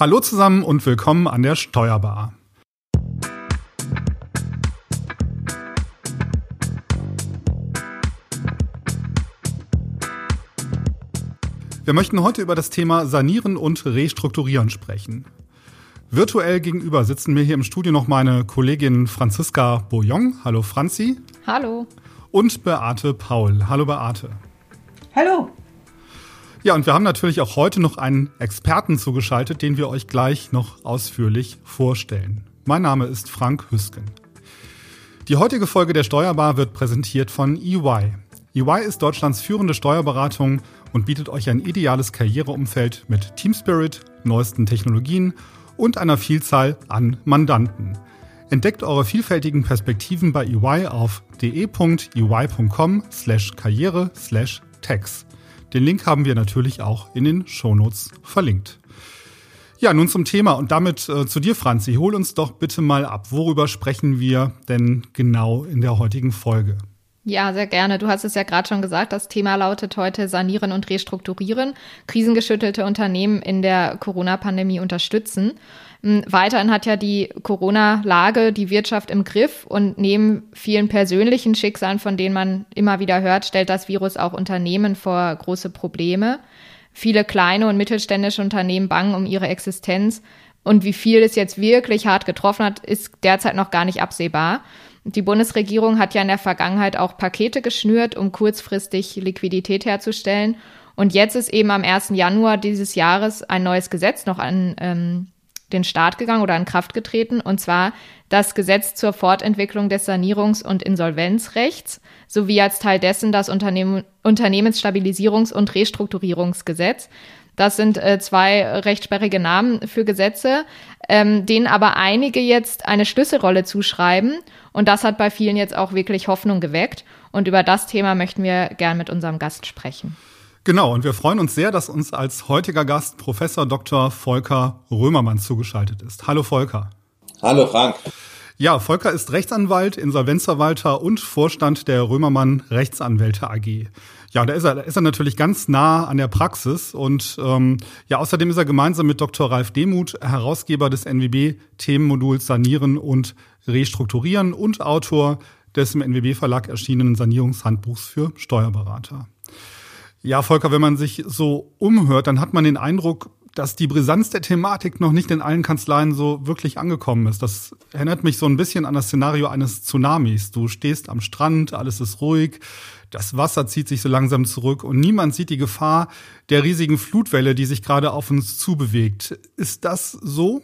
Hallo zusammen und willkommen an der Steuerbar. Wir möchten heute über das Thema Sanieren und Restrukturieren sprechen. Virtuell gegenüber sitzen mir hier im Studio noch meine Kollegin Franziska Bouillon. Hallo Franzi. Hallo. Und Beate Paul. Hallo Beate. Hallo. Ja, und wir haben natürlich auch heute noch einen Experten zugeschaltet, den wir euch gleich noch ausführlich vorstellen. Mein Name ist Frank Hüsken. Die heutige Folge der Steuerbar wird präsentiert von EY. EY ist Deutschlands führende Steuerberatung und bietet euch ein ideales Karriereumfeld mit Team Spirit, neuesten Technologien und einer Vielzahl an Mandanten. Entdeckt eure vielfältigen Perspektiven bei EY auf de.ey.com Den Link haben wir natürlich auch in den Shownotes verlinkt. Ja, nun zum Thema und damit äh, zu dir, Franzi. Hol uns doch bitte mal ab. Worüber sprechen wir denn genau in der heutigen Folge? Ja, sehr gerne. Du hast es ja gerade schon gesagt. Das Thema lautet heute Sanieren und Restrukturieren. Krisengeschüttelte Unternehmen in der Corona-Pandemie unterstützen. Hm, weiterhin hat ja die Corona-Lage die Wirtschaft im Griff und neben vielen persönlichen Schicksalen, von denen man immer wieder hört, stellt das Virus auch Unternehmen vor große Probleme. Viele kleine und mittelständische Unternehmen bangen um ihre Existenz und wie viel es jetzt wirklich hart getroffen hat, ist derzeit noch gar nicht absehbar. Die Bundesregierung hat ja in der Vergangenheit auch Pakete geschnürt, um kurzfristig Liquidität herzustellen. Und jetzt ist eben am 1. Januar dieses Jahres ein neues Gesetz noch an ähm, den Start gegangen oder in Kraft getreten, und zwar das Gesetz zur Fortentwicklung des Sanierungs- und Insolvenzrechts sowie als Teil dessen das Unternehmen, Unternehmensstabilisierungs- und Restrukturierungsgesetz. Das sind äh, zwei recht sperrige Namen für Gesetze, ähm, denen aber einige jetzt eine Schlüsselrolle zuschreiben. Und das hat bei vielen jetzt auch wirklich Hoffnung geweckt. Und über das Thema möchten wir gern mit unserem Gast sprechen. Genau, und wir freuen uns sehr, dass uns als heutiger Gast Professor Dr. Volker Römermann zugeschaltet ist. Hallo Volker. Hallo Frank. Ja, Volker ist Rechtsanwalt, Insolvenzverwalter und Vorstand der Römermann Rechtsanwälte AG. Ja, da ist er, da ist er natürlich ganz nah an der Praxis und ähm, ja, außerdem ist er gemeinsam mit Dr. Ralf Demuth Herausgeber des NWB-Themenmoduls Sanieren und Restrukturieren und Autor des im NWB-Verlag erschienenen Sanierungshandbuchs für Steuerberater. Ja, Volker, wenn man sich so umhört, dann hat man den Eindruck, dass die Brisanz der Thematik noch nicht in allen Kanzleien so wirklich angekommen ist. Das erinnert mich so ein bisschen an das Szenario eines Tsunamis. Du stehst am Strand, alles ist ruhig, das Wasser zieht sich so langsam zurück und niemand sieht die Gefahr der riesigen Flutwelle, die sich gerade auf uns zubewegt. Ist das so?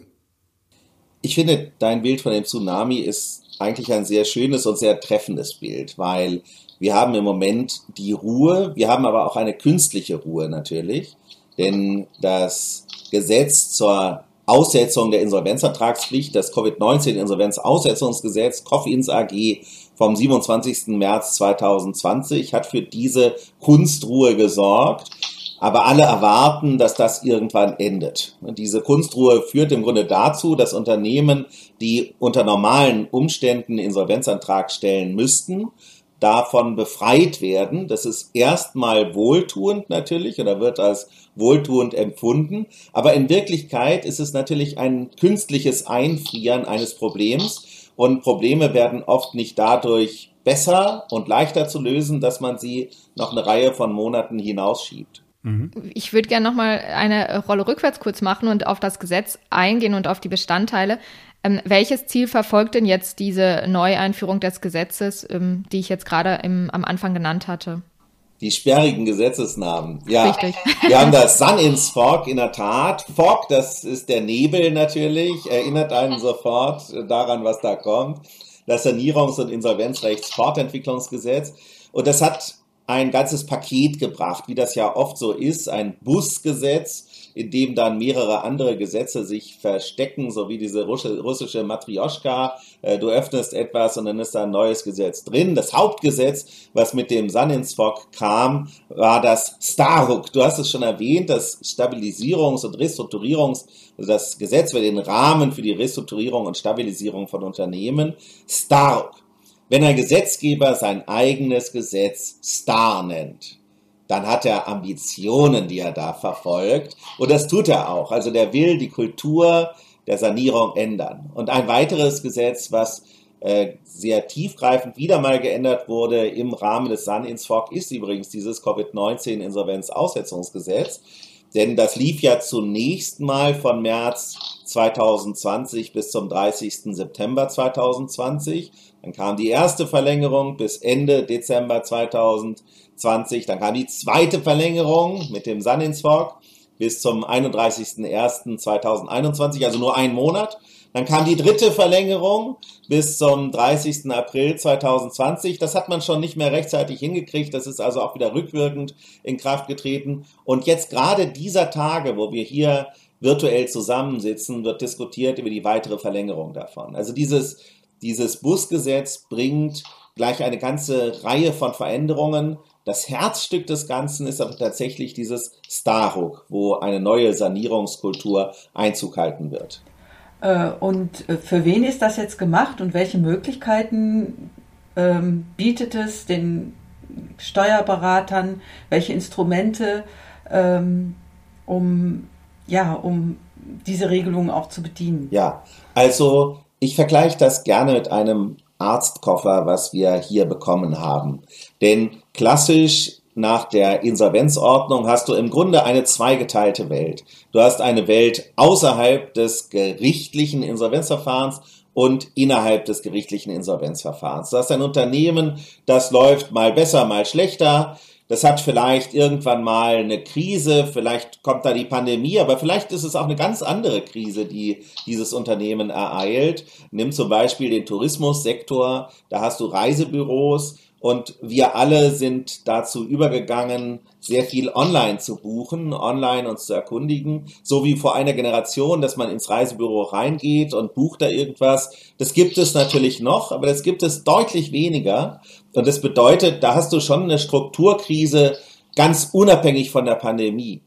Ich finde, dein Bild von dem Tsunami ist eigentlich ein sehr schönes und sehr treffendes Bild, weil wir haben im Moment die Ruhe, wir haben aber auch eine künstliche Ruhe natürlich, denn das Gesetz zur Aussetzung der Insolvenzvertragspflicht, das Covid-19-Insolvenzaussetzungsgesetz, COFINS AG vom 27. März 2020, hat für diese Kunstruhe gesorgt. Aber alle erwarten, dass das irgendwann endet. Und diese Kunstruhe führt im Grunde dazu, dass Unternehmen, die unter normalen Umständen Insolvenzantrag stellen müssten, davon befreit werden. Das ist erstmal wohltuend natürlich oder wird als wohltuend empfunden. Aber in Wirklichkeit ist es natürlich ein künstliches Einfrieren eines Problems. Und Probleme werden oft nicht dadurch besser und leichter zu lösen, dass man sie noch eine Reihe von Monaten hinausschiebt. Mhm. Ich würde gerne noch mal eine Rolle rückwärts kurz machen und auf das Gesetz eingehen und auf die Bestandteile. Ähm, welches Ziel verfolgt denn jetzt diese Neueinführung des Gesetzes, ähm, die ich jetzt gerade am Anfang genannt hatte? Die sperrigen Gesetzesnamen. Ja, Richtig. wir haben das Sun ins Fog in der Tat. Fog, das ist der Nebel natürlich, erinnert einen sofort daran, was da kommt. Das Sanierungs- und Insolvenzrechtsfortentwicklungsgesetz. Und das hat ein ganzes Paket gebracht, wie das ja oft so ist, ein Busgesetz in dem dann mehrere andere Gesetze sich verstecken, so wie diese russische Matrioschka. Äh, du öffnest etwas und dann ist da ein neues Gesetz drin. Das Hauptgesetz, was mit dem Saninsfog kam, war das Starhook. Du hast es schon erwähnt, das Stabilisierungs- und Restrukturierungs- also das Gesetz für den Rahmen für die Restrukturierung und Stabilisierung von Unternehmen. Starhook. Wenn ein Gesetzgeber sein eigenes Gesetz Star nennt, dann hat er Ambitionen, die er da verfolgt. Und das tut er auch. Also der will die Kultur der Sanierung ändern. Und ein weiteres Gesetz, was äh, sehr tiefgreifend wieder mal geändert wurde im Rahmen des Sun-Insfog, ist übrigens dieses Covid-19-Insolvenzaussetzungsgesetz. Denn das lief ja zunächst mal von März 2020 bis zum 30. September 2020. Dann kam die erste Verlängerung bis Ende Dezember 2020. Dann kam die zweite Verlängerung mit dem Sunninsfog bis zum 31.01.2021, also nur ein Monat. Dann kam die dritte Verlängerung bis zum 30. April 2020. Das hat man schon nicht mehr rechtzeitig hingekriegt. Das ist also auch wieder rückwirkend in Kraft getreten. Und jetzt gerade dieser Tage, wo wir hier virtuell zusammensitzen, wird diskutiert über die weitere Verlängerung davon. Also dieses dieses Busgesetz bringt gleich eine ganze Reihe von Veränderungen. Das Herzstück des Ganzen ist aber tatsächlich dieses Starhook, wo eine neue Sanierungskultur Einzug halten wird. Äh, und äh, für wen ist das jetzt gemacht und welche Möglichkeiten ähm, bietet es den Steuerberatern, welche Instrumente, ähm, um, ja, um diese Regelungen auch zu bedienen? Ja, also ich vergleiche das gerne mit einem Arztkoffer, was wir hier bekommen haben. Denn klassisch nach der Insolvenzordnung hast du im Grunde eine zweigeteilte Welt. Du hast eine Welt außerhalb des gerichtlichen Insolvenzverfahrens und innerhalb des gerichtlichen Insolvenzverfahrens. Du hast ein Unternehmen, das läuft mal besser, mal schlechter. Das hat vielleicht irgendwann mal eine Krise, vielleicht kommt da die Pandemie, aber vielleicht ist es auch eine ganz andere Krise, die dieses Unternehmen ereilt. Nimm zum Beispiel den Tourismussektor, da hast du Reisebüros, und wir alle sind dazu übergegangen, sehr viel online zu buchen, online uns zu erkundigen, so wie vor einer Generation, dass man ins Reisebüro reingeht und bucht da irgendwas. Das gibt es natürlich noch, aber das gibt es deutlich weniger. Und das bedeutet, da hast du schon eine Strukturkrise ganz unabhängig von der Pandemie.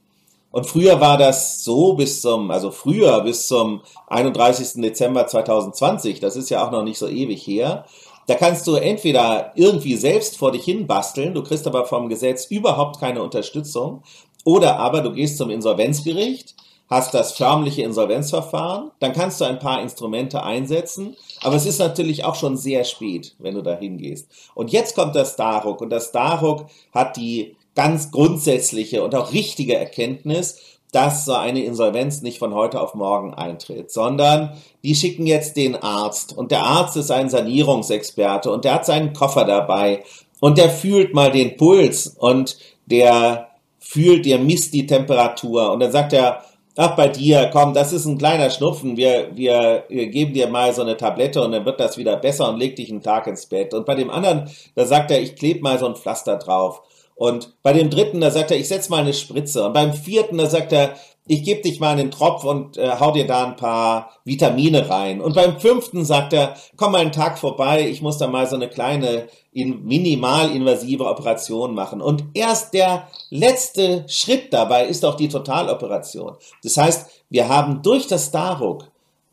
Und früher war das so bis zum, also früher bis zum 31. Dezember 2020, das ist ja auch noch nicht so ewig her, da kannst du entweder irgendwie selbst vor dich hin basteln, du kriegst aber vom Gesetz überhaupt keine Unterstützung, oder aber du gehst zum Insolvenzgericht, hast das förmliche Insolvenzverfahren, dann kannst du ein paar Instrumente einsetzen, aber es ist natürlich auch schon sehr spät, wenn du da hingehst. Und jetzt kommt das Daruk und das Daruk hat die ganz grundsätzliche und auch richtige Erkenntnis, dass so eine Insolvenz nicht von heute auf morgen eintritt, sondern die schicken jetzt den Arzt und der Arzt ist ein Sanierungsexperte und der hat seinen Koffer dabei und der fühlt mal den Puls und der fühlt, der misst die Temperatur und dann sagt er, ach bei dir, komm, das ist ein kleiner Schnupfen, wir, wir, wir geben dir mal so eine Tablette und dann wird das wieder besser und leg dich einen Tag ins Bett. Und bei dem anderen, da sagt er, ich klebe mal so ein Pflaster drauf. Und bei dem dritten, da sagt er, ich setz mal eine Spritze. Und beim vierten, da sagt er, ich gebe dich mal einen Tropf und äh, hau dir da ein paar Vitamine rein. Und beim fünften sagt er, komm mal einen Tag vorbei, ich muss da mal so eine kleine in, minimalinvasive Operation machen. Und erst der letzte Schritt dabei ist auch die Totaloperation. Das heißt, wir haben durch das Daruk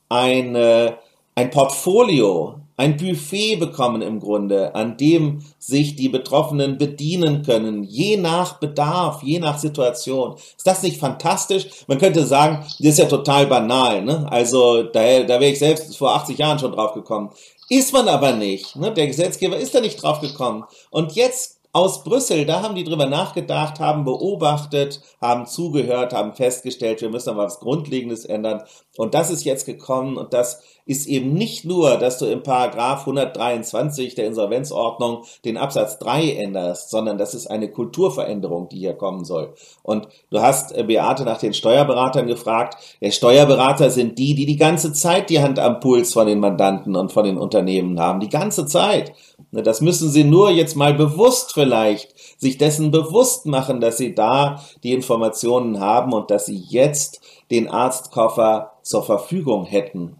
ein, äh, ein Portfolio ein Buffet bekommen im Grunde, an dem sich die Betroffenen bedienen können, je nach Bedarf, je nach Situation. Ist das nicht fantastisch? Man könnte sagen, das ist ja total banal. Ne? Also da, da wäre ich selbst vor 80 Jahren schon drauf gekommen. Ist man aber nicht. Ne? Der Gesetzgeber ist da nicht drauf gekommen. Und jetzt aus Brüssel, da haben die drüber nachgedacht, haben beobachtet, haben zugehört, haben festgestellt, wir müssen aber was Grundlegendes ändern. Und das ist jetzt gekommen und das ist eben nicht nur, dass du im Paragraph 123 der Insolvenzordnung den Absatz 3 änderst, sondern das ist eine Kulturveränderung, die hier kommen soll. Und du hast äh, Beate nach den Steuerberatern gefragt. Der Steuerberater sind die, die die ganze Zeit die Hand am Puls von den Mandanten und von den Unternehmen haben. Die ganze Zeit. Ne, das müssen Sie nur jetzt mal bewusst vielleicht sich dessen bewusst machen, dass Sie da die Informationen haben und dass Sie jetzt den Arztkoffer zur Verfügung hätten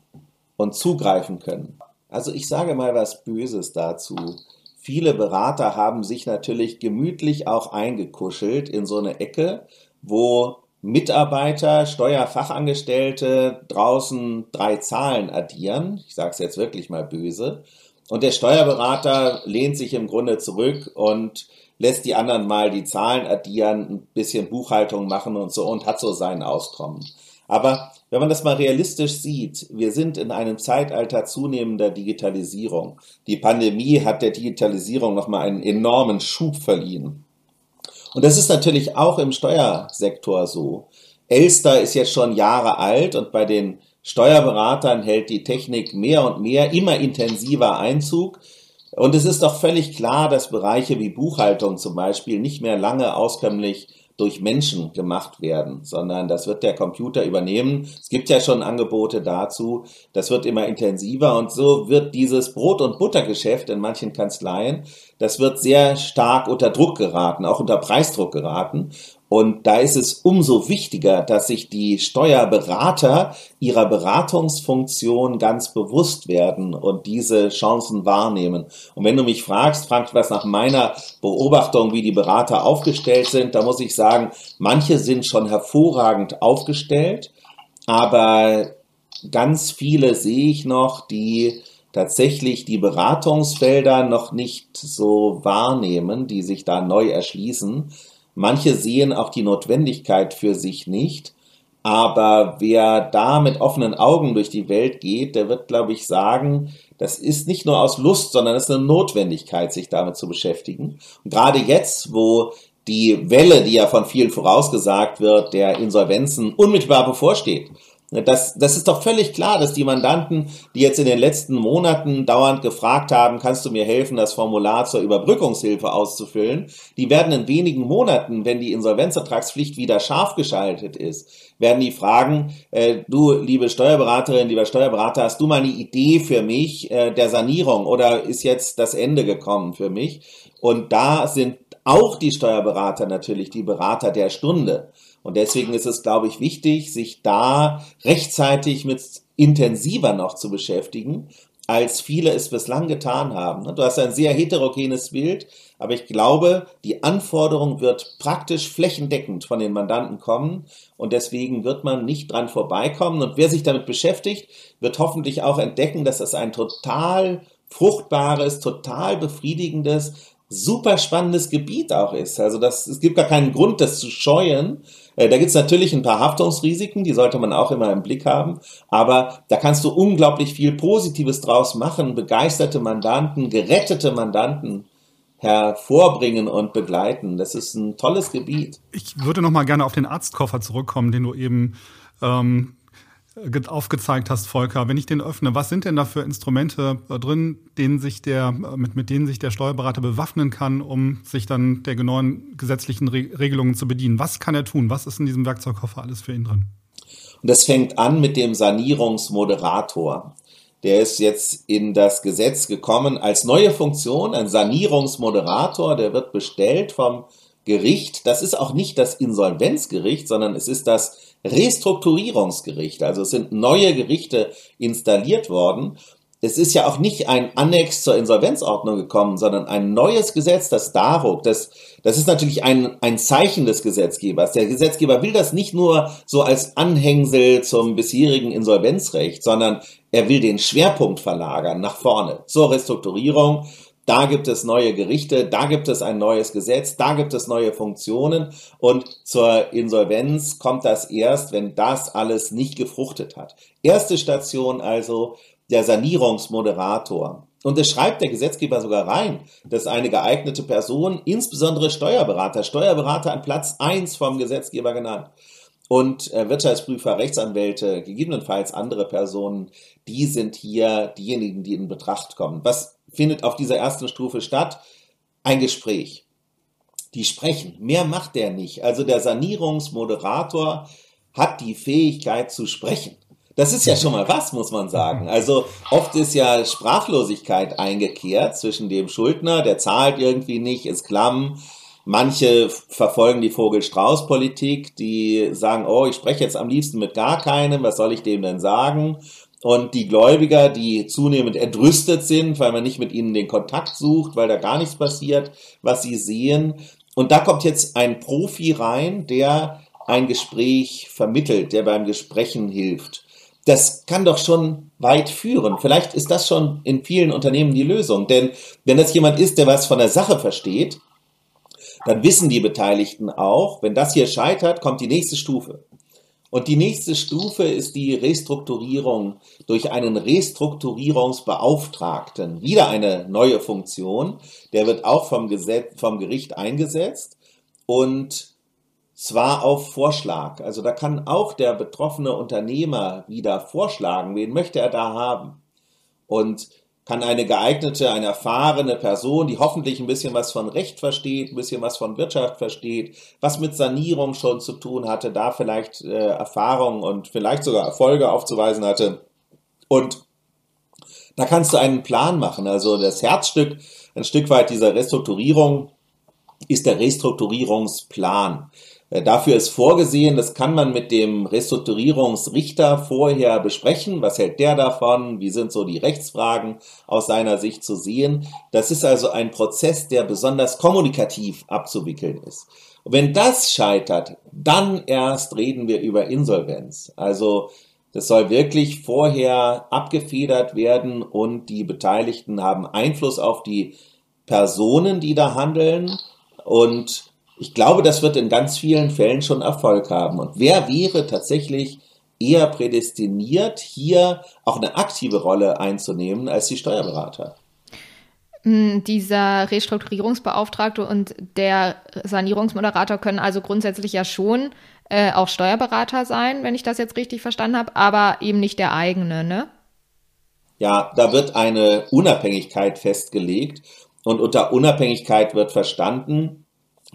und zugreifen können. Also ich sage mal was Böses dazu. Viele Berater haben sich natürlich gemütlich auch eingekuschelt in so eine Ecke, wo Mitarbeiter, Steuerfachangestellte draußen drei Zahlen addieren. Ich sage es jetzt wirklich mal böse. Und der Steuerberater lehnt sich im Grunde zurück und lässt die anderen mal die Zahlen addieren, ein bisschen Buchhaltung machen und so und hat so seinen Auskommen. Aber wenn man das mal realistisch sieht, wir sind in einem Zeitalter zunehmender Digitalisierung. Die Pandemie hat der Digitalisierung nochmal einen enormen Schub verliehen. Und das ist natürlich auch im Steuersektor so. Elster ist jetzt schon Jahre alt und bei den Steuerberatern hält die Technik mehr und mehr, immer intensiver Einzug. Und es ist doch völlig klar, dass Bereiche wie Buchhaltung zum Beispiel nicht mehr lange auskömmlich durch Menschen gemacht werden, sondern das wird der Computer übernehmen. Es gibt ja schon Angebote dazu. Das wird immer intensiver und so wird dieses Brot- und Buttergeschäft in manchen Kanzleien, das wird sehr stark unter Druck geraten, auch unter Preisdruck geraten. Und da ist es umso wichtiger, dass sich die Steuerberater ihrer Beratungsfunktion ganz bewusst werden und diese Chancen wahrnehmen. Und wenn du mich fragst, fragst was nach meiner Beobachtung, wie die Berater aufgestellt sind, da muss ich sagen, manche sind schon hervorragend aufgestellt, aber ganz viele sehe ich noch, die tatsächlich die Beratungsfelder noch nicht so wahrnehmen, die sich da neu erschließen Manche sehen auch die Notwendigkeit für sich nicht. Aber wer da mit offenen Augen durch die Welt geht, der wird, glaube ich, sagen, das ist nicht nur aus Lust, sondern es ist eine Notwendigkeit, sich damit zu beschäftigen. Und gerade jetzt, wo die Welle, die ja von vielen vorausgesagt wird, der Insolvenzen unmittelbar bevorsteht, das, das ist doch völlig klar, dass die Mandanten, die jetzt in den letzten Monaten dauernd gefragt haben, kannst du mir helfen, das Formular zur Überbrückungshilfe auszufüllen, die werden in wenigen Monaten, wenn die Insolvenzertragspflicht wieder scharf geschaltet ist, werden die fragen, äh, du, liebe Steuerberaterin, lieber Steuerberater, hast du mal eine Idee für mich äh, der Sanierung oder ist jetzt das Ende gekommen für mich? Und da sind auch die Steuerberater natürlich die Berater der Stunde. Und deswegen ist es, glaube ich, wichtig, sich da rechtzeitig mit intensiver noch zu beschäftigen, als viele es bislang getan haben. Du hast ein sehr heterogenes Bild, aber ich glaube, die Anforderung wird praktisch flächendeckend von den Mandanten kommen und deswegen wird man nicht dran vorbeikommen. Und wer sich damit beschäftigt, wird hoffentlich auch entdecken, dass es ein total fruchtbares, total befriedigendes, super spannendes Gebiet auch ist. Also das, es gibt gar keinen Grund, das zu scheuen, äh, da gibt es natürlich ein paar Haftungsrisiken, die sollte man auch immer im Blick haben, aber da kannst du unglaublich viel Positives draus machen, begeisterte Mandanten, gerettete Mandanten hervorbringen und begleiten. Das ist ein tolles Gebiet. Ich würde noch mal gerne auf den Arztkoffer zurückkommen, den du eben ähm, aufgezeigt hast, Volker, wenn ich den öffne, was sind denn da für Instrumente äh, drin, denen sich der, äh, mit, mit denen sich der Steuerberater bewaffnen kann, um sich dann der genauen gesetzlichen Re Regelungen zu bedienen? Was kann er tun? Was ist in diesem Werkzeugkoffer alles für ihn drin? Und das fängt an mit dem Sanierungsmoderator. Der ist jetzt in das Gesetz gekommen als neue Funktion, ein Sanierungsmoderator, der wird bestellt vom Gericht. Das ist auch nicht das Insolvenzgericht, sondern es ist das Restrukturierungsgericht. Also es sind neue Gerichte installiert worden. Es ist ja auch nicht ein Annex zur Insolvenzordnung gekommen, sondern ein neues Gesetz, das DARUG. Das, das ist natürlich ein, ein Zeichen des Gesetzgebers. Der Gesetzgeber will das nicht nur so als Anhängsel zum bisherigen Insolvenzrecht, sondern er will den Schwerpunkt verlagern nach vorne zur Restrukturierung da gibt es neue Gerichte, da gibt es ein neues Gesetz, da gibt es neue Funktionen und zur Insolvenz kommt das erst, wenn das alles nicht gefruchtet hat. Erste Station also der Sanierungsmoderator. Und es schreibt der Gesetzgeber sogar rein, dass eine geeignete Person, insbesondere Steuerberater, Steuerberater an Platz eins vom Gesetzgeber genannt, und äh, Wirtschaftsprüfer, Rechtsanwälte, gegebenenfalls andere Personen, die sind hier diejenigen, die in Betracht kommen. Was findet auf dieser ersten Stufe statt? Ein Gespräch. Die sprechen. Mehr macht der nicht. Also der Sanierungsmoderator hat die Fähigkeit zu sprechen. Das ist ja schon mal was, muss man sagen. Also oft ist ja Sprachlosigkeit eingekehrt zwischen dem Schuldner, der zahlt irgendwie nicht, ist klamm. Manche verfolgen die Vogel-Strauß-Politik, die sagen, oh, ich spreche jetzt am liebsten mit gar keinem, was soll ich dem denn sagen? Und die Gläubiger, die zunehmend entrüstet sind, weil man nicht mit ihnen den Kontakt sucht, weil da gar nichts passiert, was sie sehen. Und da kommt jetzt ein Profi rein, der ein Gespräch vermittelt, der beim Gesprächen hilft. Das kann doch schon weit führen. Vielleicht ist das schon in vielen Unternehmen die Lösung. Denn wenn das jemand ist, der was von der Sache versteht, dann wissen die Beteiligten auch, wenn das hier scheitert, kommt die nächste Stufe. Und die nächste Stufe ist die Restrukturierung durch einen Restrukturierungsbeauftragten. Wieder eine neue Funktion. Der wird auch vom, Gesetz, vom Gericht eingesetzt und zwar auf Vorschlag. Also da kann auch der betroffene Unternehmer wieder vorschlagen, wen möchte er da haben. Und kann eine geeignete, eine erfahrene Person, die hoffentlich ein bisschen was von Recht versteht, ein bisschen was von Wirtschaft versteht, was mit Sanierung schon zu tun hatte, da vielleicht äh, Erfahrung und vielleicht sogar Erfolge aufzuweisen hatte. Und da kannst du einen Plan machen. Also das Herzstück, ein Stück weit dieser Restrukturierung ist der Restrukturierungsplan. Äh, dafür ist vorgesehen, das kann man mit dem Restrukturierungsrichter vorher besprechen. Was hält der davon? Wie sind so die Rechtsfragen aus seiner Sicht zu sehen? Das ist also ein Prozess, der besonders kommunikativ abzuwickeln ist. Und wenn das scheitert, dann erst reden wir über Insolvenz. Also das soll wirklich vorher abgefedert werden und die Beteiligten haben Einfluss auf die Personen, die da handeln und ich glaube, das wird in ganz vielen Fällen schon Erfolg haben. Und wer wäre tatsächlich eher prädestiniert, hier auch eine aktive Rolle einzunehmen als die Steuerberater? Hm, dieser Restrukturierungsbeauftragte und der Sanierungsmoderator können also grundsätzlich ja schon äh, auch Steuerberater sein, wenn ich das jetzt richtig verstanden habe, aber eben nicht der eigene, ne? Ja, da wird eine Unabhängigkeit festgelegt und unter Unabhängigkeit wird verstanden,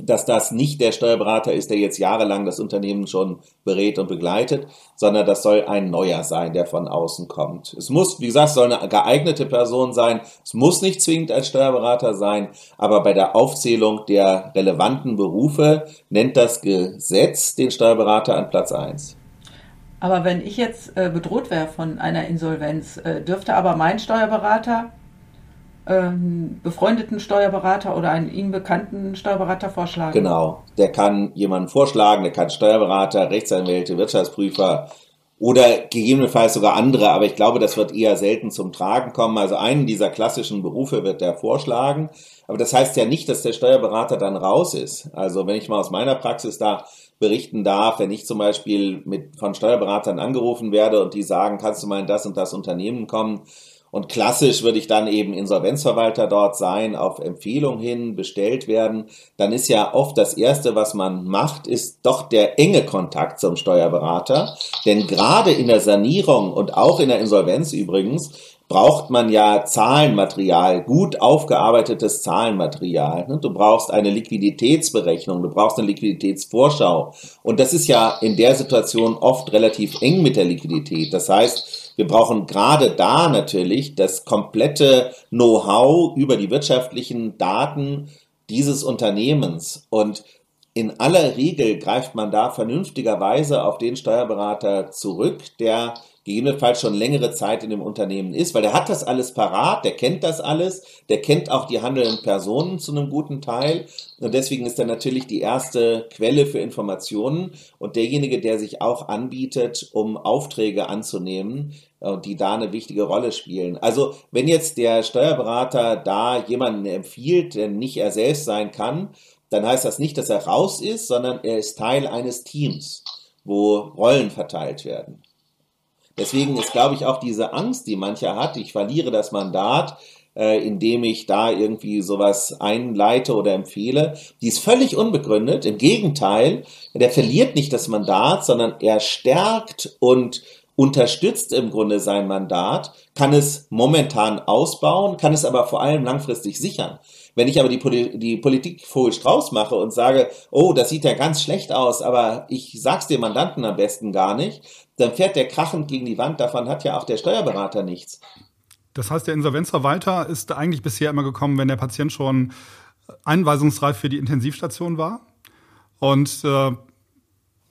dass das nicht der Steuerberater ist, der jetzt jahrelang das Unternehmen schon berät und begleitet, sondern das soll ein neuer sein, der von außen kommt. Es muss, wie gesagt, soll eine geeignete Person sein. Es muss nicht zwingend ein Steuerberater sein, aber bei der Aufzählung der relevanten Berufe nennt das Gesetz den Steuerberater an Platz 1. Aber wenn ich jetzt äh, bedroht wäre von einer Insolvenz, äh, dürfte aber mein Steuerberater ähm, befreundeten Steuerberater oder einen ihm bekannten Steuerberater vorschlagen. Genau, der kann jemanden vorschlagen, der kann Steuerberater, Rechtsanwälte, Wirtschaftsprüfer oder gegebenenfalls sogar andere, aber ich glaube, das wird eher selten zum Tragen kommen. Also einen dieser klassischen Berufe wird der vorschlagen, aber das heißt ja nicht, dass der Steuerberater dann raus ist. Also wenn ich mal aus meiner Praxis da berichten darf, wenn ich zum Beispiel mit, von Steuerberatern angerufen werde und die sagen, kannst du mal in das und das Unternehmen kommen, und klassisch würde ich dann eben Insolvenzverwalter dort sein, auf Empfehlung hin bestellt werden. Dann ist ja oft das Erste, was man macht, ist doch der enge Kontakt zum Steuerberater. Denn gerade in der Sanierung und auch in der Insolvenz übrigens braucht man ja Zahlenmaterial, gut aufgearbeitetes Zahlenmaterial. Ne? Du brauchst eine Liquiditätsberechnung, du brauchst eine Liquiditätsvorschau. Und das ist ja in der Situation oft relativ eng mit der Liquidität. Das heißt, wir brauchen gerade da natürlich das komplette Know-how über die wirtschaftlichen Daten dieses Unternehmens. Und in aller Regel greift man da vernünftigerweise auf den Steuerberater zurück, der gegebenenfalls schon längere Zeit in dem Unternehmen ist, weil der hat das alles parat, der kennt das alles, der kennt auch die handelnden Personen zu einem guten Teil und deswegen ist er natürlich die erste Quelle für Informationen und derjenige, der sich auch anbietet, um Aufträge anzunehmen, äh, die da eine wichtige Rolle spielen. Also wenn jetzt der Steuerberater da jemanden empfiehlt, der nicht er selbst sein kann, dann heißt das nicht, dass er raus ist, sondern er ist Teil eines Teams, wo Rollen verteilt werden. Deswegen ist, glaube ich, auch diese Angst, die mancher hat, ich verliere das Mandat, äh, indem ich da irgendwie sowas einleite oder empfehle, die ist völlig unbegründet. Im Gegenteil, der verliert nicht das Mandat, sondern er stärkt und unterstützt im Grunde sein Mandat, kann es momentan ausbauen, kann es aber vor allem langfristig sichern. Wenn ich aber die, Poli die Politik Vogel Strauß mache und sage, oh, das sieht ja ganz schlecht aus, aber ich sag's dem Mandanten am besten gar nicht, dann fährt der krachend gegen die Wand. Davon hat ja auch der Steuerberater nichts. Das heißt, der Insolvenzverwalter ist eigentlich bisher immer gekommen, wenn der Patient schon einweisungsreif für die Intensivstation war. Und äh,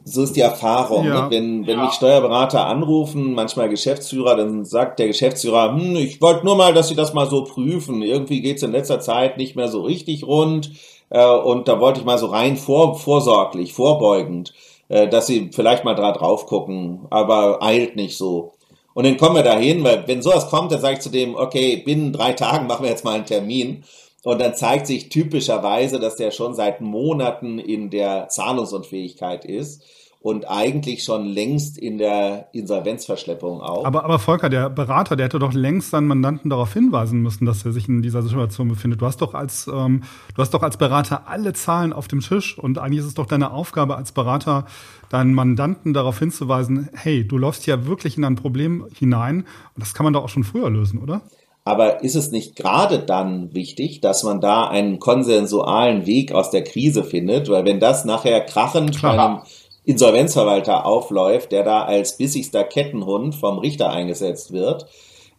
so ist die Erfahrung. Ja. Ne? Wenn, wenn ja. mich Steuerberater anrufen, manchmal Geschäftsführer, dann sagt der Geschäftsführer, hm, ich wollte nur mal, dass Sie das mal so prüfen. Irgendwie geht's in letzter Zeit nicht mehr so richtig rund. Äh, und da wollte ich mal so rein vor, vorsorglich, vorbeugend äh, dass sie vielleicht mal da drauf gucken, aber eilt nicht so. Und dann kommen wir dahin, weil wenn sowas kommt, dann sage ich zu dem, okay, binnen drei Tagen machen wir jetzt mal einen Termin. Und dann zeigt sich typischerweise, dass der schon seit Monaten in der Zahlungsunfähigkeit ist und eigentlich schon längst in der Insolvenzverschleppung auch. Aber, aber Volker, der Berater, der hätte doch längst seinen Mandanten darauf hinweisen müssen, dass er sich in dieser Situation befindet. Du hast doch als, ähm, du hast doch als Berater alle Zahlen auf dem Tisch und eigentlich ist es doch deine Aufgabe als Berater, deinen Mandanten darauf hinzuweisen, hey, du läufst ja wirklich in ein Problem hinein und das kann man doch auch schon früher lösen, oder? Aber ist es nicht gerade dann wichtig, dass man da einen konsensualen Weg aus der Krise findet? Weil wenn das nachher krachend Klar. bei einem Insolvenzverwalter aufläuft, der da als bissigster Kettenhund vom Richter eingesetzt wird,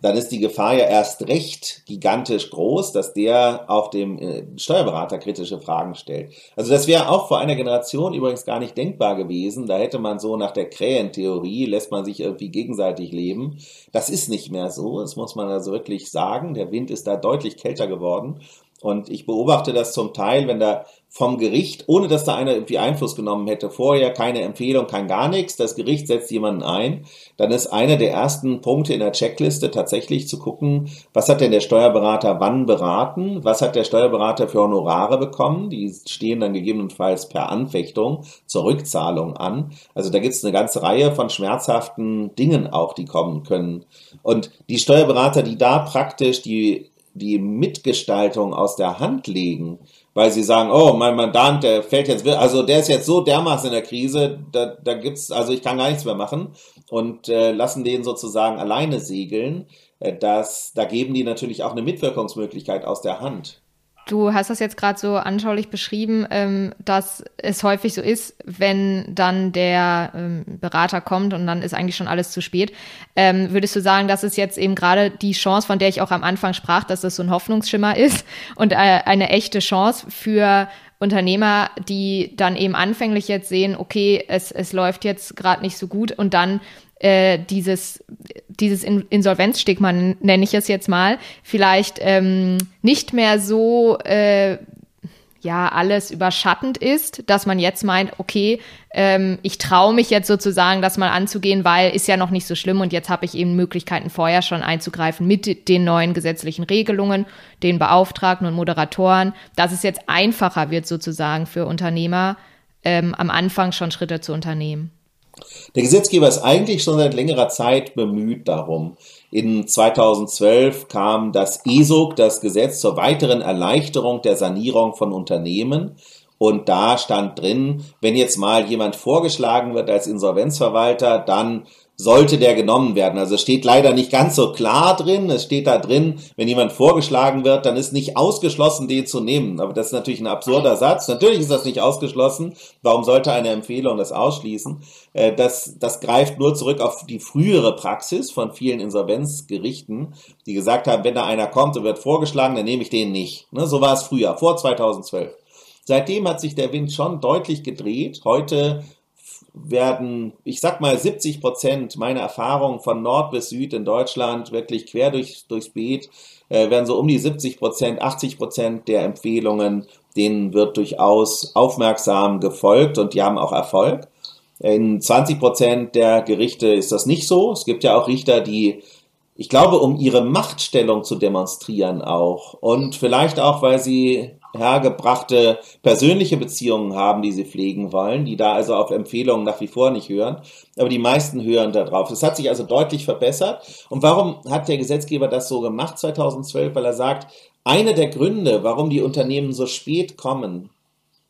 dann ist die Gefahr ja erst recht gigantisch groß, dass der auch dem äh, Steuerberater kritische Fragen stellt. Also das wäre auch vor einer Generation übrigens gar nicht denkbar gewesen. Da hätte man so nach der Krähentheorie, lässt man sich irgendwie gegenseitig leben. Das ist nicht mehr so, das muss man also wirklich sagen. Der Wind ist da deutlich kälter geworden. Und ich beobachte das zum Teil, wenn da vom Gericht, ohne dass da einer irgendwie Einfluss genommen hätte, vorher keine Empfehlung, kein gar nichts, das Gericht setzt jemanden ein, dann ist einer der ersten Punkte in der Checkliste tatsächlich zu gucken, was hat denn der Steuerberater wann beraten, was hat der Steuerberater für Honorare bekommen, die stehen dann gegebenenfalls per Anfechtung zur Rückzahlung an. Also da gibt es eine ganze Reihe von schmerzhaften Dingen auch, die kommen können. Und die Steuerberater, die da praktisch die die Mitgestaltung aus der Hand legen, weil sie sagen, oh, mein Mandant, der fällt jetzt, also der ist jetzt so dermaßen in der Krise, da, da gibt's, also ich kann gar nichts mehr machen und äh, lassen den sozusagen alleine segeln. Äh, das, da geben die natürlich auch eine Mitwirkungsmöglichkeit aus der Hand. Du hast das jetzt gerade so anschaulich beschrieben, ähm, dass es häufig so ist, wenn dann der ähm, Berater kommt und dann ist eigentlich schon alles zu spät. Ähm, würdest du sagen, dass es jetzt eben gerade die Chance, von der ich auch am Anfang sprach, dass das so ein Hoffnungsschimmer ist und äh, eine echte Chance für Unternehmer, die dann eben anfänglich jetzt sehen, okay, es, es läuft jetzt gerade nicht so gut und dann äh, dieses, dieses Insolvenzstigma, nenne ich es jetzt mal, vielleicht ähm, nicht mehr so äh, ja alles überschattend ist, dass man jetzt meint, okay, ähm, ich traue mich jetzt sozusagen, das mal anzugehen, weil ist ja noch nicht so schlimm und jetzt habe ich eben Möglichkeiten vorher schon einzugreifen mit den neuen gesetzlichen Regelungen, den Beauftragten und Moderatoren, dass es jetzt einfacher wird sozusagen für Unternehmer ähm, am Anfang schon Schritte zu unternehmen. Der Gesetzgeber ist eigentlich schon seit längerer Zeit bemüht darum. In 2012 kam das ESOG, das Gesetz zur weiteren Erleichterung der Sanierung von Unternehmen. Und da stand drin, wenn jetzt mal jemand vorgeschlagen wird als Insolvenzverwalter, dann sollte der genommen werden. Also es steht leider nicht ganz so klar drin. Es steht da drin, wenn jemand vorgeschlagen wird, dann ist nicht ausgeschlossen, den zu nehmen. Aber das ist natürlich ein absurder Satz. Natürlich ist das nicht ausgeschlossen. Warum sollte eine Empfehlung das ausschließen? Äh, das, das greift nur zurück auf die frühere Praxis von vielen Insolvenzgerichten, die gesagt haben, wenn da einer kommt und wird vorgeschlagen, dann nehme ich den nicht. Ne, so war es früher, vor 2012. Seitdem hat sich der Wind schon deutlich gedreht. Heute werden, ich sag mal, 70 Prozent meiner Erfahrungen von Nord bis Süd in Deutschland, wirklich quer durch, durchs Beet, äh, werden so um die 70 Prozent, 80 Prozent der Empfehlungen, denen wird durchaus aufmerksam gefolgt und die haben auch Erfolg. In 20 Prozent der Gerichte ist das nicht so. Es gibt ja auch Richter, die, ich glaube, um ihre Machtstellung zu demonstrieren auch und vielleicht auch, weil sie hergebrachte persönliche Beziehungen haben, die sie pflegen wollen, die da also auf Empfehlungen nach wie vor nicht hören. Aber die meisten hören darauf. Es hat sich also deutlich verbessert. Und warum hat der Gesetzgeber das so gemacht 2012? Weil er sagt, einer der Gründe, warum die Unternehmen so spät kommen,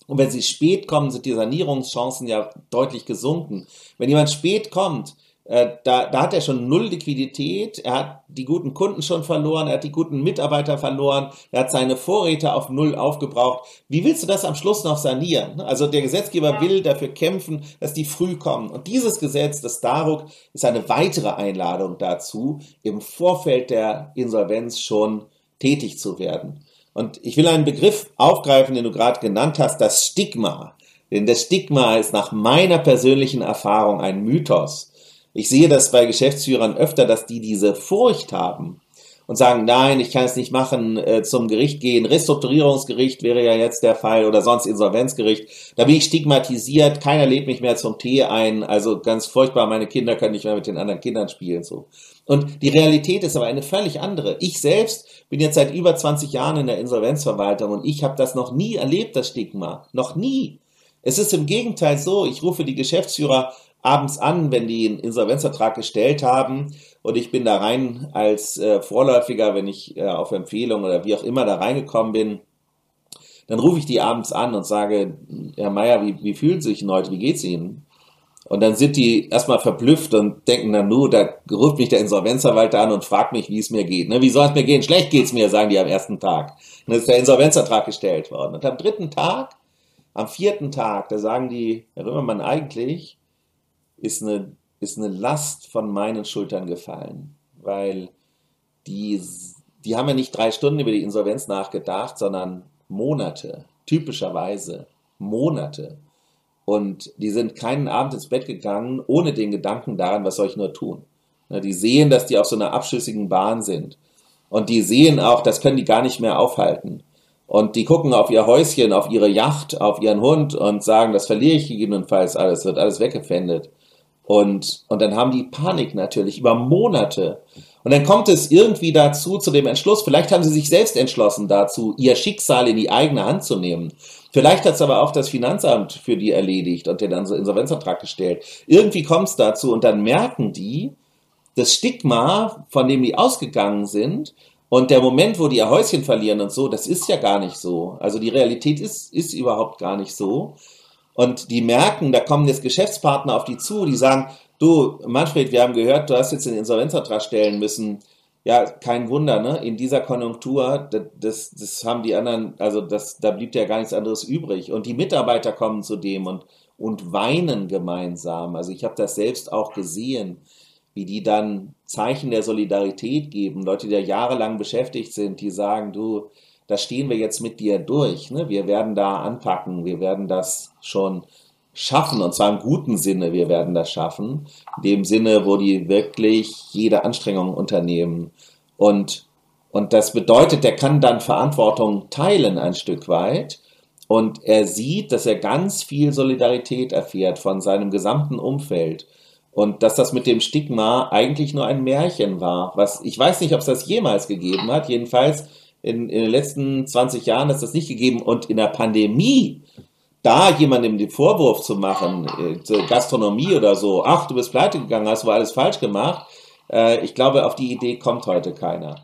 und wenn sie spät kommen, sind die Sanierungschancen ja deutlich gesunken. Wenn jemand spät kommt, da, da hat er schon null Liquidität, er hat die guten Kunden schon verloren, er hat die guten Mitarbeiter verloren, er hat seine Vorräte auf null aufgebraucht. Wie willst du das am Schluss noch sanieren? Also der Gesetzgeber will dafür kämpfen, dass die früh kommen. Und dieses Gesetz, das DARUG, ist eine weitere Einladung dazu, im Vorfeld der Insolvenz schon tätig zu werden. Und ich will einen Begriff aufgreifen, den du gerade genannt hast, das Stigma. Denn das Stigma ist nach meiner persönlichen Erfahrung ein Mythos. Ich sehe das bei Geschäftsführern öfter, dass die diese Furcht haben. und sagen, nein, ich kann es nicht machen, äh, zum Gericht gehen. Restrukturierungsgericht wäre ja jetzt der Fall oder sonst Insolvenzgericht. Da bin ich stigmatisiert, keiner lädt mich mehr zum Tee ein. Also ganz furchtbar, meine Kinder können nicht mehr mit den anderen Kindern spielen. so. Und die Realität ist aber eine völlig andere. Ich selbst bin jetzt seit über 20 Jahren in der Insolvenzverwaltung und ich habe das noch nie erlebt, das Stigma. Noch nie. Es ist im Gegenteil so, ich rufe die Geschäftsführer abends an, wenn die einen Insolvenzvertrag gestellt haben und ich bin da rein als äh, Vorläufiger, wenn ich äh, auf Empfehlung oder wie auch immer da reingekommen bin, dann rufe ich die abends an und sage, Herr Meier, wie, wie fühlen Sie sich denn heute, wie geht's Ihnen? Und dann sind die erstmal verblüfft und denken dann nur, da ruft mich der Insolvenzverwalter an und fragt mich, wie es mir geht. Ne? Wie soll es mir gehen? Schlecht geht's mir, sagen die am ersten Tag. Und dann ist der Insolvenzvertrag gestellt worden. Und am dritten Tag, am vierten Tag, da sagen die, Herr Römermann, eigentlich ist eine ist eine Last von meinen Schultern gefallen, weil die, die haben ja nicht drei Stunden über die Insolvenz nachgedacht, sondern Monate, typischerweise Monate. Und die sind keinen Abend ins Bett gegangen, ohne den Gedanken daran, was soll ich nur tun. Die sehen, dass die auf so einer abschüssigen Bahn sind. Und die sehen auch, das können die gar nicht mehr aufhalten. Und die gucken auf ihr Häuschen, auf ihre Yacht, auf ihren Hund und sagen, das verliere ich gegebenenfalls alles, wird alles weggefändet. Und, und dann haben die Panik natürlich über Monate. Und dann kommt es irgendwie dazu, zu dem Entschluss, vielleicht haben sie sich selbst entschlossen dazu, ihr Schicksal in die eigene Hand zu nehmen. Vielleicht hat es aber auch das Finanzamt für die erledigt und den Insolvenzantrag gestellt. Irgendwie kommt es dazu und dann merken die, das Stigma, von dem die ausgegangen sind, und der Moment, wo die ihr Häuschen verlieren und so, das ist ja gar nicht so. Also die Realität ist, ist überhaupt gar nicht so. Und die merken, da kommen jetzt Geschäftspartner auf die zu, die sagen, du, Manfred, wir haben gehört, du hast jetzt den Insolvenzvertrag stellen müssen. Ja, kein Wunder, ne? In dieser Konjunktur, das, das haben die anderen, also das, da blieb ja gar nichts anderes übrig. Und die Mitarbeiter kommen zu dem und, und weinen gemeinsam. Also ich habe das selbst auch gesehen, wie die dann Zeichen der Solidarität geben. Leute, die ja jahrelang beschäftigt sind, die sagen, du, da stehen wir jetzt mit dir durch. Ne? Wir werden da anpacken, wir werden das schon schaffen, und zwar im guten Sinne, wir werden das schaffen, in dem Sinne, wo die wirklich jede Anstrengung unternehmen. Und, und das bedeutet, der kann dann Verantwortung teilen ein Stück weit. Und er sieht, dass er ganz viel Solidarität erfährt von seinem gesamten Umfeld. Und dass das mit dem Stigma eigentlich nur ein Märchen war. Was, ich weiß nicht, ob es das jemals gegeben hat. Jedenfalls in, in den letzten 20 Jahren ist das nicht gegeben. Und in der Pandemie, da jemandem den Vorwurf zu machen, äh, Gastronomie oder so, ach, du bist pleite gegangen, hast du alles falsch gemacht, äh, ich glaube, auf die Idee kommt heute keiner.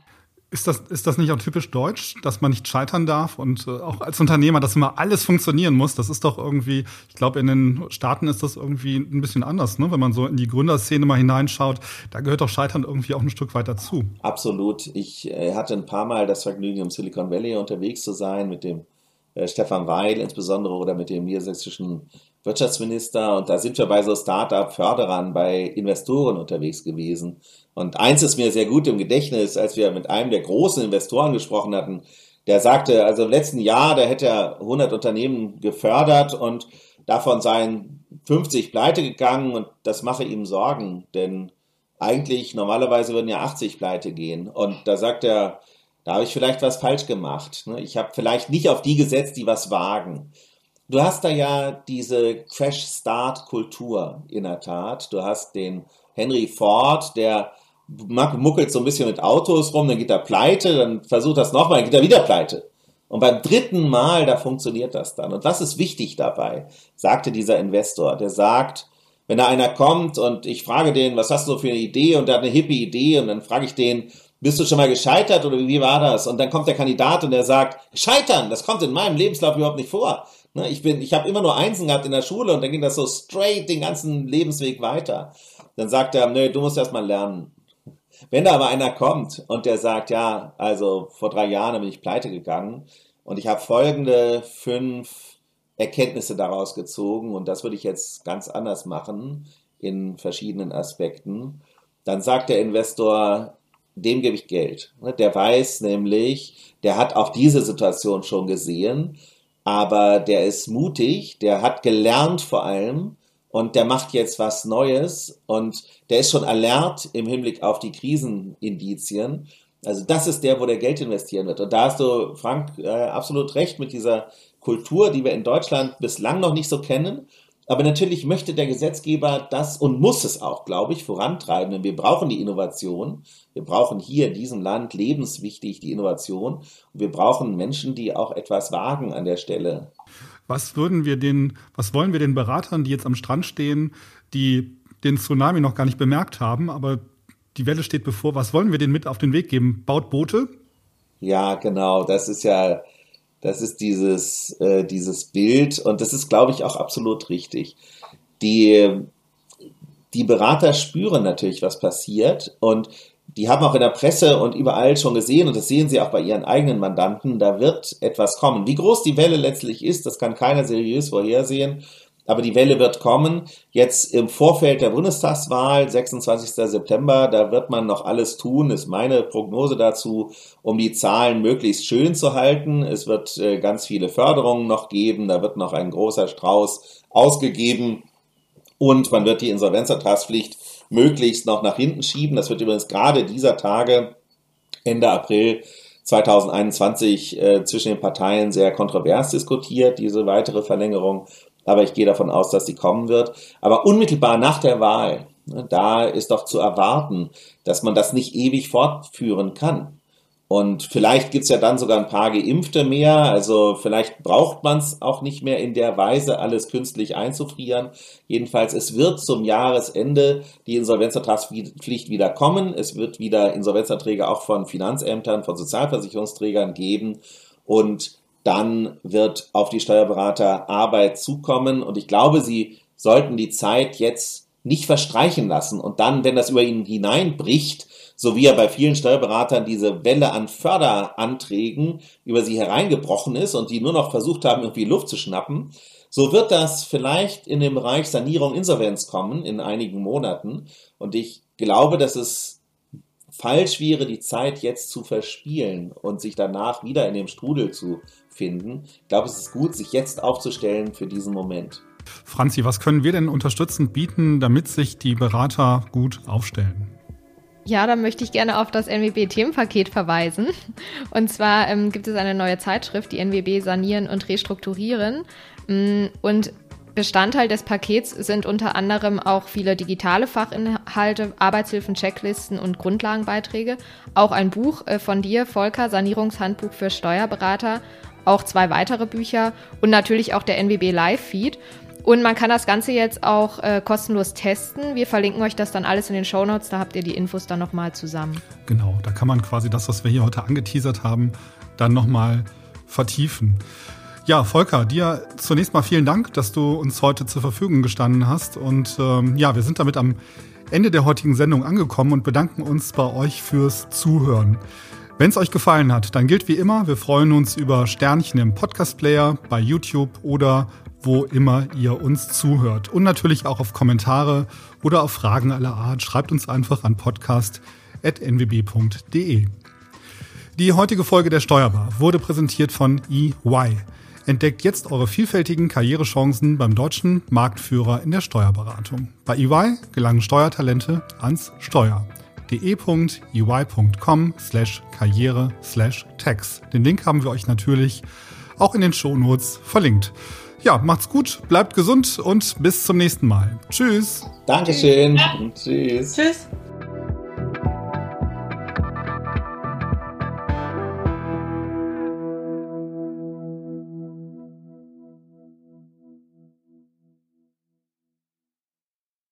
Ist das, ist das nicht auch typisch deutsch, dass man nicht scheitern darf und äh, auch als Unternehmer, dass immer alles funktionieren muss? Das ist doch irgendwie, ich glaube, in den Staaten ist das irgendwie ein bisschen anders, ne? wenn man so in die Gründerszene mal hineinschaut. Da gehört doch Scheitern irgendwie auch ein Stück weit dazu. Absolut. Ich äh, hatte ein paar Mal das Vergnügen, im Silicon Valley unterwegs zu sein mit dem äh, Stefan Weil insbesondere oder mit dem niedersächsischen Wirtschaftsminister. Und da sind wir bei so Start-up-Förderern, bei Investoren unterwegs gewesen. Und eins ist mir sehr gut im Gedächtnis, als wir mit einem der großen Investoren gesprochen hatten, der sagte, also im letzten Jahr, da hätte er 100 Unternehmen gefördert und davon seien 50 pleite gegangen und das mache ihm Sorgen, denn eigentlich normalerweise würden ja 80 pleite gehen. Und da sagt er, da habe ich vielleicht was falsch gemacht. Ne? Ich habe vielleicht nicht auf die gesetzt, die was wagen. Du hast da ja diese Crash-Start-Kultur in der Tat. Du hast den Henry Ford, der muckelt so ein bisschen mit Autos rum, dann geht er pleite, dann versucht das nochmal, dann geht er wieder pleite. Und beim dritten Mal, da funktioniert das dann. Und was ist wichtig dabei, sagte dieser Investor. Der sagt, wenn da einer kommt und ich frage den, was hast du für eine Idee? Und der hat eine hippe Idee und dann frage ich den, bist du schon mal gescheitert oder wie war das? Und dann kommt der Kandidat und der sagt, scheitern, das kommt in meinem Lebenslauf überhaupt nicht vor. Ne, ich bin, ich habe immer nur Einsen gehabt in der Schule und dann ging das so straight den ganzen Lebensweg weiter. Dann sagt er, nö, du musst erst mal lernen. Wenn da aber einer kommt und der sagt, ja, also vor drei Jahren bin ich pleite gegangen und ich habe folgende fünf Erkenntnisse daraus gezogen und das würde ich jetzt ganz anders machen in verschiedenen Aspekten, dann sagt der Investor, dem gebe ich Geld. Der weiß nämlich, der hat auch diese Situation schon gesehen, aber der ist mutig, der hat gelernt vor allem und der macht jetzt was Neues und der ist schon alert im Hinblick auf die Krisenindizien Also das ist der, wo der Geld investieren wird. Und da hast du, Frank, äh, absolut recht mit dieser Kultur, die wir in Deutschland bislang noch nicht so kennen. Aber natürlich möchte der Gesetzgeber das und muss es auch, glaube ich, vorantreiben. Denn wir brauchen die Innovation. Wir brauchen hier in diesem Land lebenswichtig die Innovation. Und wir brauchen Menschen, die auch etwas wagen an der Stelle. Was würden wir den, was wollen wir den Beratern, die jetzt am Strand stehen, die den Tsunami noch gar nicht bemerkt haben, aber die Welle steht bevor. Was wollen wir denen mit auf den Weg geben? Baut Boote? Ja, genau. Das ist ja, das ist dieses, äh, dieses Bild und das ist, glaube ich, auch absolut richtig. Die, die Berater spüren natürlich, was passiert und die haben auch in der Presse und überall schon gesehen, und das sehen sie auch bei ihren eigenen Mandanten, da wird etwas kommen. Wie groß die Welle letztlich ist, das kann keiner seriös vorhersehen. Aber die Welle wird kommen. Jetzt im Vorfeld der Bundestagswahl, 26. September, da wird man noch alles tun, ist meine Prognose dazu, um die Zahlen möglichst schön zu halten. Es wird äh, ganz viele Förderungen noch geben, da wird noch ein großer Strauß ausgegeben und man wird die Insolvenzertragspflicht möglichst noch nach hinten schieben. Das wird übrigens gerade dieser Tage, Ende April 2021, äh, zwischen den Parteien sehr kontrovers diskutiert, diese weitere Verlängerung aber ich gehe davon aus, dass sie kommen wird. Aber unmittelbar nach der Wahl, ne, da ist doch zu erwarten, dass man das nicht ewig fortführen kann. Und vielleicht gibt's ja dann sogar ein paar Geimpfte mehr. Also vielleicht braucht man es auch nicht mehr in der Weise, alles künstlich einzufrieren. Jedenfalls, es wird zum Jahresende die Insolvenzvertragspflicht wieder kommen. Es wird wieder Insolvenzverträge auch von Finanzämtern, von Sozialversicherungsträgern geben. Und dann wird auf die Steuerberater Arbeit zukommen. Und ich glaube, sie sollten die Zeit jetzt nicht verstreichen lassen und dann, wenn das über ihnen hineinbricht, so wie ja bei vielen Steuerberatern diese Welle an Förderanträgen über sie hereingebrochen ist und die nur noch versucht haben, irgendwie Luft zu schnappen, so wird das vielleicht in dem Bereich Sanierung, Insolvenz kommen in einigen Monaten. Und ich glaube, dass es falsch wäre, die Zeit jetzt zu verspielen und sich danach wieder in dem Strudel zu finden. Ich glaube, es ist gut, sich jetzt aufzustellen für diesen Moment. Franzi, was können wir denn unterstützend bieten, damit sich die Berater gut aufstellen? Ja, da möchte ich gerne auf das NWB-Themenpaket verweisen. Und zwar ähm, gibt es eine neue Zeitschrift, die NWB Sanieren und Restrukturieren. Mm, und Bestandteil des Pakets sind unter anderem auch viele digitale Fachinhalte, Arbeitshilfen, Checklisten und Grundlagenbeiträge. Auch ein Buch äh, von dir, Volker, Sanierungshandbuch für Steuerberater auch zwei weitere Bücher und natürlich auch der NWB Live-Feed. Und man kann das Ganze jetzt auch äh, kostenlos testen. Wir verlinken euch das dann alles in den Show Notes. Da habt ihr die Infos dann nochmal zusammen. Genau, da kann man quasi das, was wir hier heute angeteasert haben, dann nochmal vertiefen. Ja, Volker, dir zunächst mal vielen Dank, dass du uns heute zur Verfügung gestanden hast. Und ähm, ja, wir sind damit am Ende der heutigen Sendung angekommen und bedanken uns bei euch fürs Zuhören. Wenn es euch gefallen hat, dann gilt wie immer, wir freuen uns über Sternchen im Podcast-Player, bei YouTube oder wo immer ihr uns zuhört. Und natürlich auch auf Kommentare oder auf Fragen aller Art. Schreibt uns einfach an podcast.nwb.de. Die heutige Folge der Steuerbar wurde präsentiert von EY. Entdeckt jetzt eure vielfältigen Karrierechancen beim deutschen Marktführer in der Steuerberatung. Bei EY gelangen Steuertalente ans Steuer de.ui.com slash karriere slash tax. Den Link haben wir euch natürlich auch in den Shownotes verlinkt. Ja, macht's gut, bleibt gesund und bis zum nächsten Mal. Tschüss. Dankeschön. Tschüss. Tschüss.